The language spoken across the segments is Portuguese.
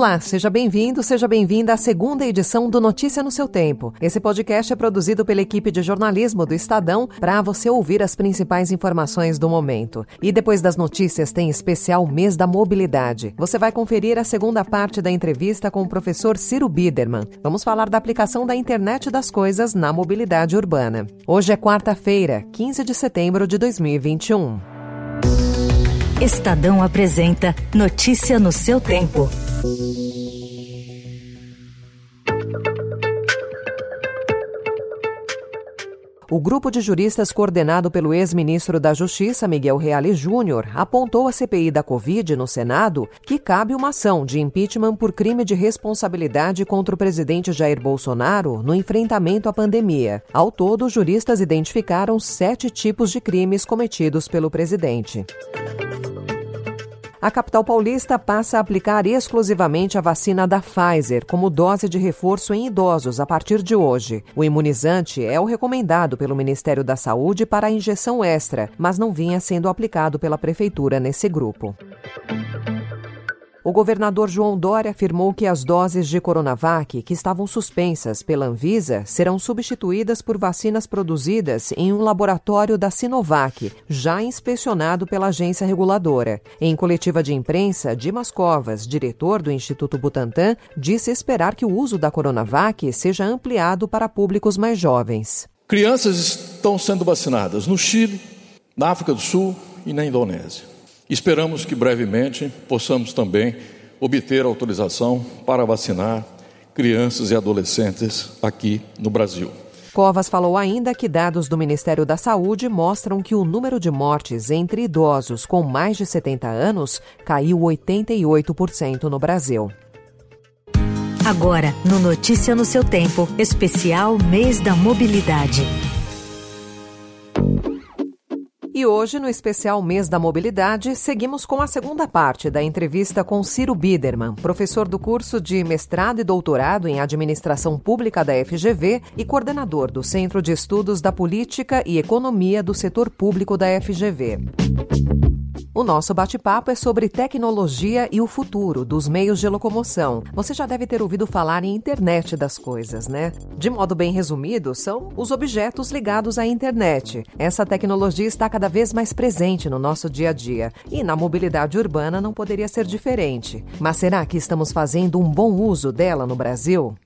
Olá, seja bem-vindo, seja bem-vinda à segunda edição do Notícia no seu Tempo. Esse podcast é produzido pela equipe de jornalismo do Estadão para você ouvir as principais informações do momento. E depois das notícias tem especial Mês da Mobilidade. Você vai conferir a segunda parte da entrevista com o professor Ciro Biderman. Vamos falar da aplicação da internet das coisas na mobilidade urbana. Hoje é quarta-feira, 15 de setembro de 2021. Estadão apresenta Notícia no seu tempo. O grupo de juristas coordenado pelo ex-ministro da Justiça, Miguel Reale Júnior, apontou à CPI da Covid no Senado que cabe uma ação de impeachment por crime de responsabilidade contra o presidente Jair Bolsonaro no enfrentamento à pandemia. Ao todo, juristas identificaram sete tipos de crimes cometidos pelo presidente a capital paulista passa a aplicar exclusivamente a vacina da Pfizer como dose de reforço em idosos a partir de hoje. O imunizante é o recomendado pelo Ministério da Saúde para a injeção extra, mas não vinha sendo aplicado pela Prefeitura nesse grupo. O governador João Dória afirmou que as doses de Coronavac que estavam suspensas pela Anvisa serão substituídas por vacinas produzidas em um laboratório da Sinovac, já inspecionado pela agência reguladora. Em coletiva de imprensa, Dimas Covas, diretor do Instituto Butantan, disse esperar que o uso da Coronavac seja ampliado para públicos mais jovens. Crianças estão sendo vacinadas no Chile, na África do Sul e na Indonésia. Esperamos que brevemente possamos também obter autorização para vacinar crianças e adolescentes aqui no Brasil. Covas falou ainda que dados do Ministério da Saúde mostram que o número de mortes entre idosos com mais de 70 anos caiu 88% no Brasil. Agora, no Notícia no seu tempo, especial Mês da Mobilidade. E hoje, no especial Mês da Mobilidade, seguimos com a segunda parte da entrevista com Ciro Biderman, professor do curso de mestrado e doutorado em Administração Pública da FGV e coordenador do Centro de Estudos da Política e Economia do Setor Público da FGV. O nosso bate-papo é sobre tecnologia e o futuro dos meios de locomoção. Você já deve ter ouvido falar em internet das coisas, né? De modo bem resumido, são os objetos ligados à internet. Essa tecnologia está cada vez mais presente no nosso dia a dia e na mobilidade urbana não poderia ser diferente. Mas será que estamos fazendo um bom uso dela no Brasil?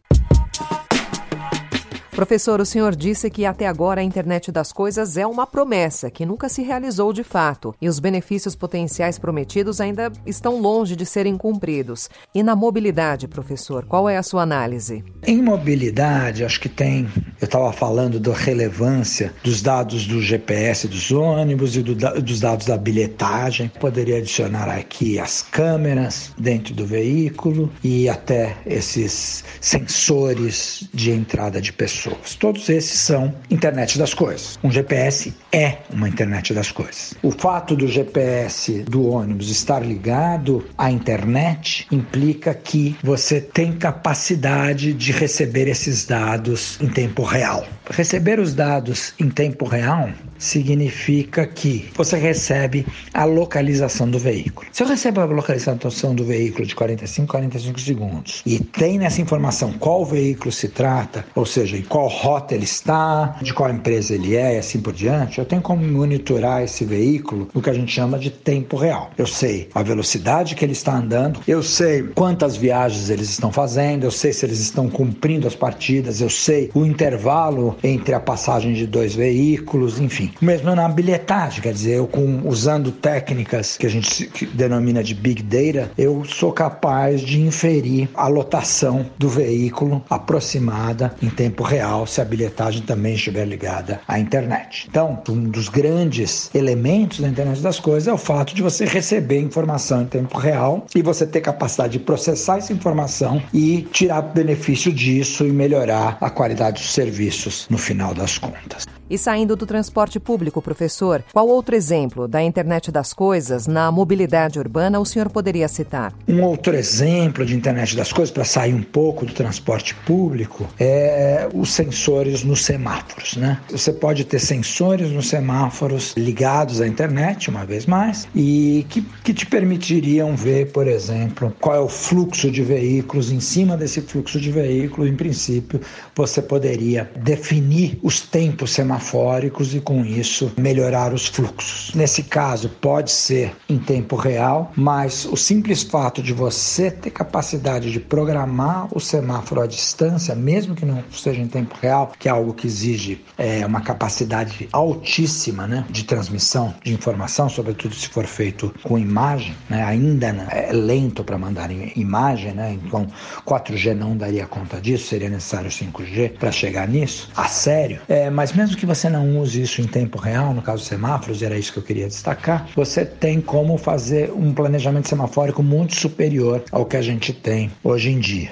Professor, o senhor disse que até agora a internet das coisas é uma promessa que nunca se realizou de fato e os benefícios potenciais prometidos ainda estão longe de serem cumpridos. E na mobilidade, professor, qual é a sua análise? Em mobilidade, acho que tem. Eu estava falando da relevância dos dados do GPS dos ônibus e do, dos dados da bilhetagem. Poderia adicionar aqui as câmeras dentro do veículo e até esses sensores de entrada de pessoas pessoas. Todos esses são internet das coisas. Um GPS é uma internet das coisas. O fato do GPS do ônibus estar ligado à internet implica que você tem capacidade de receber esses dados em tempo real. Receber os dados em tempo real significa que você recebe a localização do veículo. Se eu recebo a localização do veículo de 45 45 segundos e tem nessa informação qual veículo se trata, ou seja, em qual rota ele está, de qual empresa ele é e assim por diante, eu tenho como monitorar esse veículo no que a gente chama de tempo real. Eu sei a velocidade que ele está andando, eu sei quantas viagens eles estão fazendo, eu sei se eles estão cumprindo as partidas, eu sei o intervalo entre a passagem de dois veículos, enfim. Mesmo na bilhetagem, quer dizer, eu com, usando técnicas que a gente denomina de Big Data, eu sou capaz de inferir a lotação do veículo aproximada em tempo real se a bilhetagem também estiver ligada à internet. Então, um dos grandes elementos da internet das coisas é o fato de você receber informação em tempo real e você ter capacidade de processar essa informação e tirar benefício disso e melhorar a qualidade dos serviços no final das contas. E saindo do transporte público, professor, qual outro exemplo da internet das coisas na mobilidade urbana o senhor poderia citar? Um outro exemplo de internet das coisas, para sair um pouco do transporte público, é os sensores nos semáforos. Né? Você pode ter sensores nos semáforos ligados à internet, uma vez mais, e que, que te permitiriam ver, por exemplo, qual é o fluxo de veículos. Em cima desse fluxo de veículos, em princípio, você poderia definir os tempos semafóricos semafóricos e, com isso, melhorar os fluxos. Nesse caso, pode ser em tempo real, mas o simples fato de você ter capacidade de programar o semáforo à distância, mesmo que não seja em tempo real, que é algo que exige é, uma capacidade altíssima né, de transmissão de informação, sobretudo se for feito com imagem, né, ainda é lento para mandar imagem, né, então 4G não daria conta disso, seria necessário 5G para chegar nisso, a sério. É, mas mesmo que que você não use isso em tempo real, no caso semáforos, era isso que eu queria destacar, você tem como fazer um planejamento semafórico muito superior ao que a gente tem hoje em dia.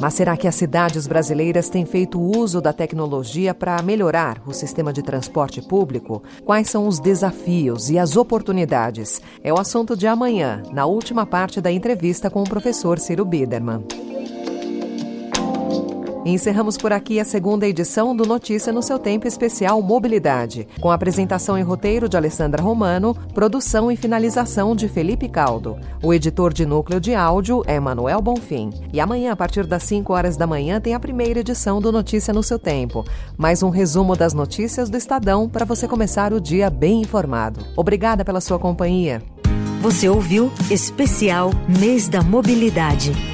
Mas será que as cidades brasileiras têm feito uso da tecnologia para melhorar o sistema de transporte público? Quais são os desafios e as oportunidades? É o assunto de amanhã, na última parte da entrevista com o professor Ciro Biderman. Encerramos por aqui a segunda edição do Notícia no seu tempo especial Mobilidade, com apresentação e roteiro de Alessandra Romano, produção e finalização de Felipe Caldo. O editor de núcleo de áudio é Manuel Bonfim. E amanhã, a partir das 5 horas da manhã, tem a primeira edição do Notícia no seu tempo. Mais um resumo das notícias do Estadão para você começar o dia bem informado. Obrigada pela sua companhia. Você ouviu Especial Mês da Mobilidade.